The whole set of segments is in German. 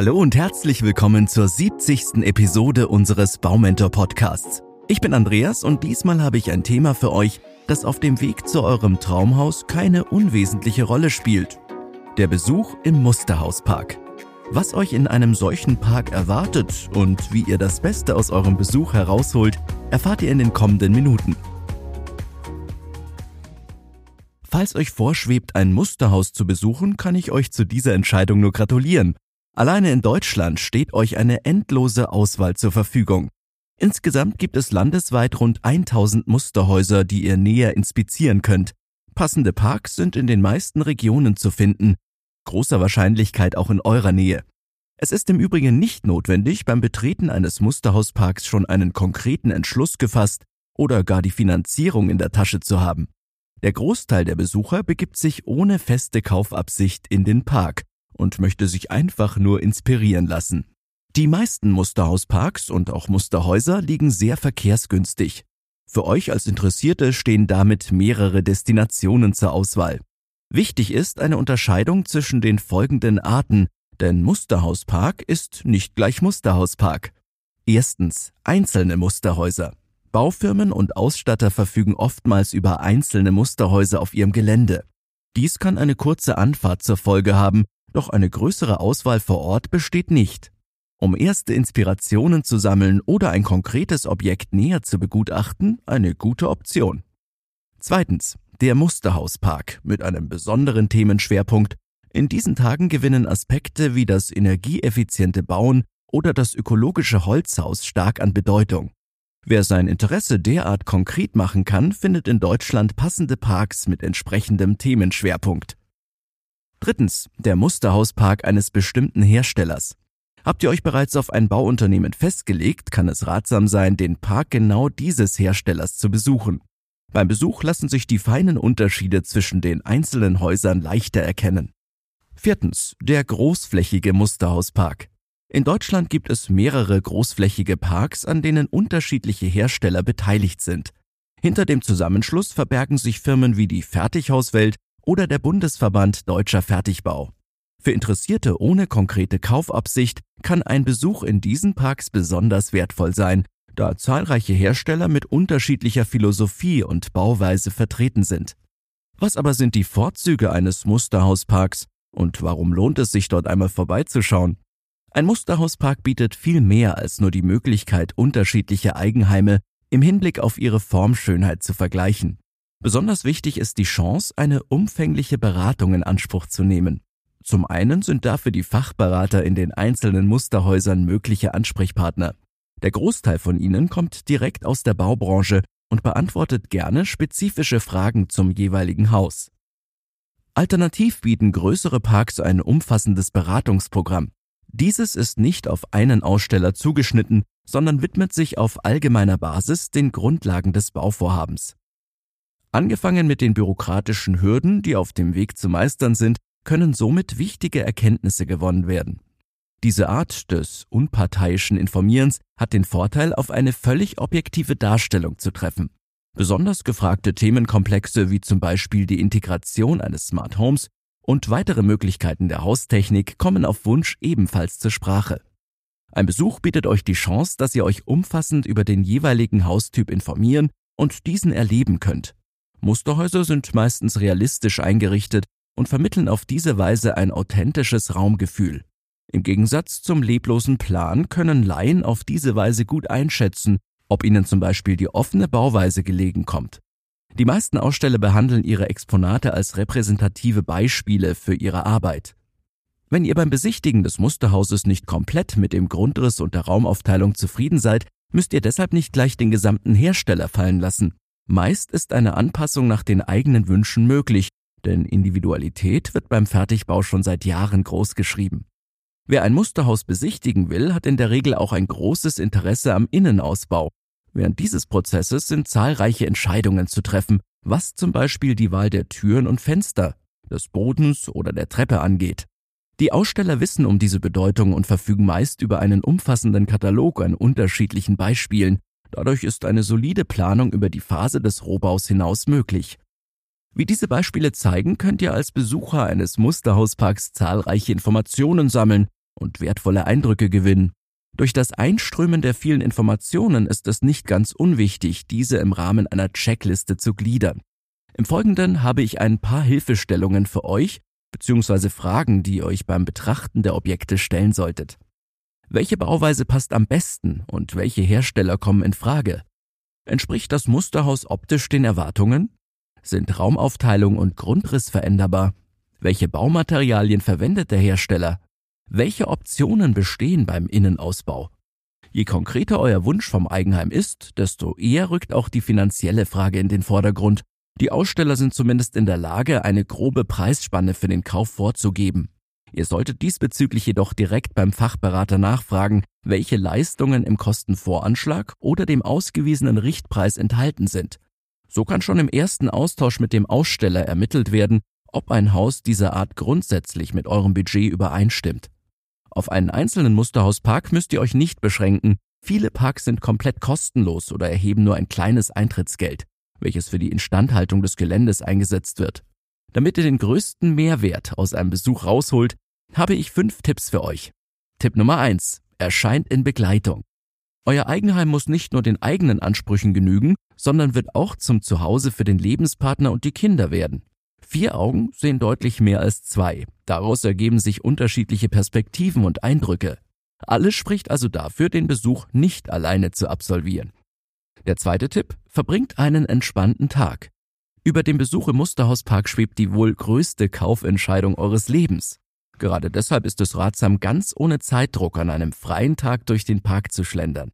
Hallo und herzlich willkommen zur 70. Episode unseres Baumentor Podcasts. Ich bin Andreas und diesmal habe ich ein Thema für euch, das auf dem Weg zu eurem Traumhaus keine unwesentliche Rolle spielt. Der Besuch im Musterhauspark. Was euch in einem solchen Park erwartet und wie ihr das Beste aus eurem Besuch herausholt, erfahrt ihr in den kommenden Minuten. Falls euch vorschwebt, ein Musterhaus zu besuchen, kann ich euch zu dieser Entscheidung nur gratulieren. Alleine in Deutschland steht euch eine endlose Auswahl zur Verfügung. Insgesamt gibt es landesweit rund 1000 Musterhäuser, die ihr näher inspizieren könnt. Passende Parks sind in den meisten Regionen zu finden, großer Wahrscheinlichkeit auch in eurer Nähe. Es ist im Übrigen nicht notwendig, beim Betreten eines Musterhausparks schon einen konkreten Entschluss gefasst oder gar die Finanzierung in der Tasche zu haben. Der Großteil der Besucher begibt sich ohne feste Kaufabsicht in den Park und möchte sich einfach nur inspirieren lassen. Die meisten Musterhausparks und auch Musterhäuser liegen sehr verkehrsgünstig. Für euch als Interessierte stehen damit mehrere Destinationen zur Auswahl. Wichtig ist eine Unterscheidung zwischen den folgenden Arten, denn Musterhauspark ist nicht gleich Musterhauspark. Erstens einzelne Musterhäuser. Baufirmen und Ausstatter verfügen oftmals über einzelne Musterhäuser auf ihrem Gelände. Dies kann eine kurze Anfahrt zur Folge haben doch eine größere Auswahl vor Ort besteht nicht. Um erste Inspirationen zu sammeln oder ein konkretes Objekt näher zu begutachten, eine gute Option. Zweitens, der Musterhauspark mit einem besonderen Themenschwerpunkt. In diesen Tagen gewinnen Aspekte wie das energieeffiziente Bauen oder das ökologische Holzhaus stark an Bedeutung. Wer sein Interesse derart konkret machen kann, findet in Deutschland passende Parks mit entsprechendem Themenschwerpunkt. Drittens, der Musterhauspark eines bestimmten Herstellers. Habt ihr euch bereits auf ein Bauunternehmen festgelegt, kann es ratsam sein, den Park genau dieses Herstellers zu besuchen. Beim Besuch lassen sich die feinen Unterschiede zwischen den einzelnen Häusern leichter erkennen. Viertens, der großflächige Musterhauspark. In Deutschland gibt es mehrere großflächige Parks, an denen unterschiedliche Hersteller beteiligt sind. Hinter dem Zusammenschluss verbergen sich Firmen wie die Fertighauswelt, oder der Bundesverband Deutscher Fertigbau. Für Interessierte ohne konkrete Kaufabsicht kann ein Besuch in diesen Parks besonders wertvoll sein, da zahlreiche Hersteller mit unterschiedlicher Philosophie und Bauweise vertreten sind. Was aber sind die Vorzüge eines Musterhausparks und warum lohnt es sich dort einmal vorbeizuschauen? Ein Musterhauspark bietet viel mehr als nur die Möglichkeit, unterschiedliche Eigenheime im Hinblick auf ihre Formschönheit zu vergleichen. Besonders wichtig ist die Chance, eine umfängliche Beratung in Anspruch zu nehmen. Zum einen sind dafür die Fachberater in den einzelnen Musterhäusern mögliche Ansprechpartner. Der Großteil von ihnen kommt direkt aus der Baubranche und beantwortet gerne spezifische Fragen zum jeweiligen Haus. Alternativ bieten größere Parks ein umfassendes Beratungsprogramm. Dieses ist nicht auf einen Aussteller zugeschnitten, sondern widmet sich auf allgemeiner Basis den Grundlagen des Bauvorhabens. Angefangen mit den bürokratischen Hürden, die auf dem Weg zu meistern sind, können somit wichtige Erkenntnisse gewonnen werden. Diese Art des unparteiischen Informierens hat den Vorteil, auf eine völlig objektive Darstellung zu treffen. Besonders gefragte Themenkomplexe wie zum Beispiel die Integration eines Smart Homes und weitere Möglichkeiten der Haustechnik kommen auf Wunsch ebenfalls zur Sprache. Ein Besuch bietet euch die Chance, dass ihr euch umfassend über den jeweiligen Haustyp informieren und diesen erleben könnt. Musterhäuser sind meistens realistisch eingerichtet und vermitteln auf diese Weise ein authentisches Raumgefühl. Im Gegensatz zum leblosen Plan können Laien auf diese Weise gut einschätzen, ob ihnen zum Beispiel die offene Bauweise gelegen kommt. Die meisten Aussteller behandeln ihre Exponate als repräsentative Beispiele für ihre Arbeit. Wenn ihr beim Besichtigen des Musterhauses nicht komplett mit dem Grundriss und der Raumaufteilung zufrieden seid, müsst ihr deshalb nicht gleich den gesamten Hersteller fallen lassen. Meist ist eine Anpassung nach den eigenen Wünschen möglich, denn Individualität wird beim Fertigbau schon seit Jahren großgeschrieben. Wer ein Musterhaus besichtigen will, hat in der Regel auch ein großes Interesse am Innenausbau. Während dieses Prozesses sind zahlreiche Entscheidungen zu treffen, was zum Beispiel die Wahl der Türen und Fenster, des Bodens oder der Treppe angeht. Die Aussteller wissen um diese Bedeutung und verfügen meist über einen umfassenden Katalog an unterschiedlichen Beispielen, Dadurch ist eine solide Planung über die Phase des Rohbaus hinaus möglich. Wie diese Beispiele zeigen, könnt ihr als Besucher eines Musterhausparks zahlreiche Informationen sammeln und wertvolle Eindrücke gewinnen. Durch das Einströmen der vielen Informationen ist es nicht ganz unwichtig, diese im Rahmen einer Checkliste zu gliedern. Im Folgenden habe ich ein paar Hilfestellungen für euch bzw. Fragen, die ihr euch beim Betrachten der Objekte stellen solltet. Welche Bauweise passt am besten und welche Hersteller kommen in Frage? Entspricht das Musterhaus optisch den Erwartungen? Sind Raumaufteilung und Grundriss veränderbar? Welche Baumaterialien verwendet der Hersteller? Welche Optionen bestehen beim Innenausbau? Je konkreter euer Wunsch vom Eigenheim ist, desto eher rückt auch die finanzielle Frage in den Vordergrund. Die Aussteller sind zumindest in der Lage, eine grobe Preisspanne für den Kauf vorzugeben. Ihr solltet diesbezüglich jedoch direkt beim Fachberater nachfragen, welche Leistungen im Kostenvoranschlag oder dem ausgewiesenen Richtpreis enthalten sind. So kann schon im ersten Austausch mit dem Aussteller ermittelt werden, ob ein Haus dieser Art grundsätzlich mit eurem Budget übereinstimmt. Auf einen einzelnen Musterhauspark müsst ihr euch nicht beschränken. Viele Parks sind komplett kostenlos oder erheben nur ein kleines Eintrittsgeld, welches für die Instandhaltung des Geländes eingesetzt wird. Damit ihr den größten Mehrwert aus einem Besuch rausholt, habe ich fünf Tipps für euch. Tipp Nummer eins: Erscheint in Begleitung. Euer Eigenheim muss nicht nur den eigenen Ansprüchen genügen, sondern wird auch zum Zuhause für den Lebenspartner und die Kinder werden. Vier Augen sehen deutlich mehr als zwei. Daraus ergeben sich unterschiedliche Perspektiven und Eindrücke. Alles spricht also dafür, den Besuch nicht alleine zu absolvieren. Der zweite Tipp, verbringt einen entspannten Tag. Über dem Besuch im Musterhauspark schwebt die wohl größte Kaufentscheidung eures Lebens. Gerade deshalb ist es ratsam, ganz ohne Zeitdruck an einem freien Tag durch den Park zu schlendern.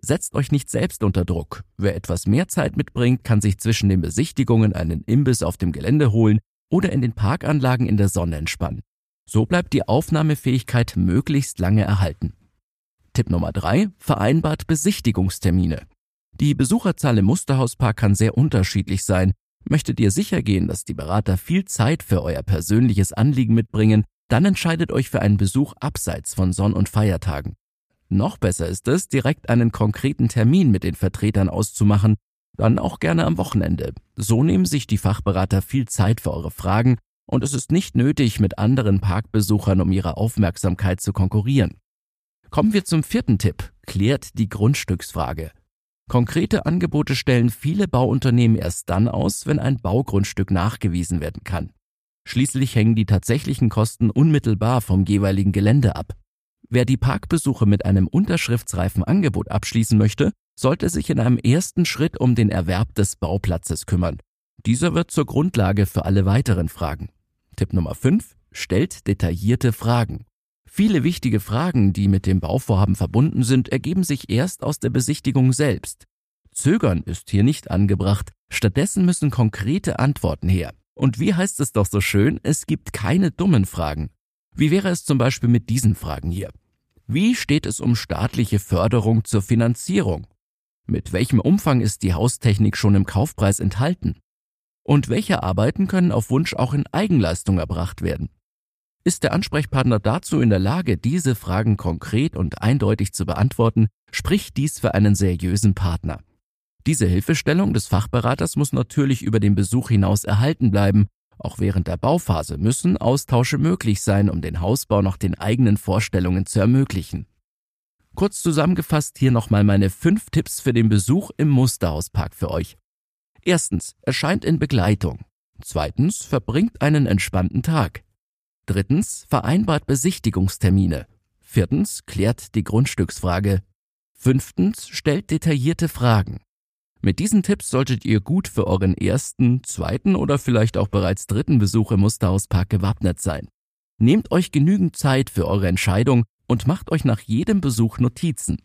Setzt euch nicht selbst unter Druck. Wer etwas mehr Zeit mitbringt, kann sich zwischen den Besichtigungen einen Imbiss auf dem Gelände holen oder in den Parkanlagen in der Sonne entspannen. So bleibt die Aufnahmefähigkeit möglichst lange erhalten. Tipp Nummer drei: Vereinbart Besichtigungstermine. Die Besucherzahl im Musterhauspark kann sehr unterschiedlich sein. Möchtet ihr sicher gehen, dass die Berater viel Zeit für euer persönliches Anliegen mitbringen, dann entscheidet euch für einen Besuch abseits von Sonn- und Feiertagen. Noch besser ist es, direkt einen konkreten Termin mit den Vertretern auszumachen, dann auch gerne am Wochenende. So nehmen sich die Fachberater viel Zeit für eure Fragen und es ist nicht nötig, mit anderen Parkbesuchern um ihre Aufmerksamkeit zu konkurrieren. Kommen wir zum vierten Tipp. Klärt die Grundstücksfrage. Konkrete Angebote stellen viele Bauunternehmen erst dann aus, wenn ein Baugrundstück nachgewiesen werden kann. Schließlich hängen die tatsächlichen Kosten unmittelbar vom jeweiligen Gelände ab. Wer die Parkbesuche mit einem unterschriftsreifen Angebot abschließen möchte, sollte sich in einem ersten Schritt um den Erwerb des Bauplatzes kümmern. Dieser wird zur Grundlage für alle weiteren Fragen. Tipp Nummer 5. Stellt detaillierte Fragen. Viele wichtige Fragen, die mit dem Bauvorhaben verbunden sind, ergeben sich erst aus der Besichtigung selbst. Zögern ist hier nicht angebracht, stattdessen müssen konkrete Antworten her. Und wie heißt es doch so schön, es gibt keine dummen Fragen. Wie wäre es zum Beispiel mit diesen Fragen hier? Wie steht es um staatliche Förderung zur Finanzierung? Mit welchem Umfang ist die Haustechnik schon im Kaufpreis enthalten? Und welche Arbeiten können auf Wunsch auch in Eigenleistung erbracht werden? Ist der Ansprechpartner dazu in der Lage, diese Fragen konkret und eindeutig zu beantworten, spricht dies für einen seriösen Partner. Diese Hilfestellung des Fachberaters muss natürlich über den Besuch hinaus erhalten bleiben auch während der Bauphase müssen Austausche möglich sein, um den Hausbau nach den eigenen Vorstellungen zu ermöglichen. Kurz zusammengefasst hier nochmal meine fünf Tipps für den Besuch im Musterhauspark für euch. Erstens, erscheint in Begleitung. Zweitens, verbringt einen entspannten Tag. Drittens, vereinbart Besichtigungstermine. Viertens, klärt die Grundstücksfrage. Fünftens, stellt detaillierte Fragen. Mit diesen Tipps solltet ihr gut für euren ersten, zweiten oder vielleicht auch bereits dritten Besuch im Musterhauspark gewappnet sein. Nehmt euch genügend Zeit für eure Entscheidung und macht euch nach jedem Besuch Notizen.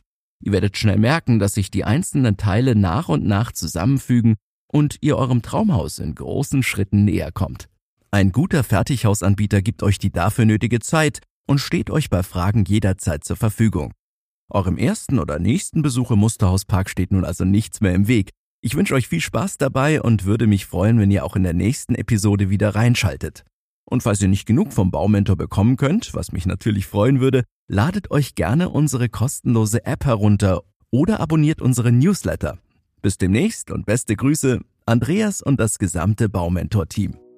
Ihr werdet schnell merken, dass sich die einzelnen Teile nach und nach zusammenfügen und ihr eurem Traumhaus in großen Schritten näher kommt. Ein guter Fertighausanbieter gibt euch die dafür nötige Zeit und steht euch bei Fragen jederzeit zur Verfügung. Eurem ersten oder nächsten Besuch im Musterhauspark steht nun also nichts mehr im Weg. Ich wünsche euch viel Spaß dabei und würde mich freuen, wenn ihr auch in der nächsten Episode wieder reinschaltet. Und falls ihr nicht genug vom Baumentor bekommen könnt, was mich natürlich freuen würde, ladet euch gerne unsere kostenlose App herunter oder abonniert unsere Newsletter. Bis demnächst und beste Grüße, Andreas und das gesamte Baumentor-Team.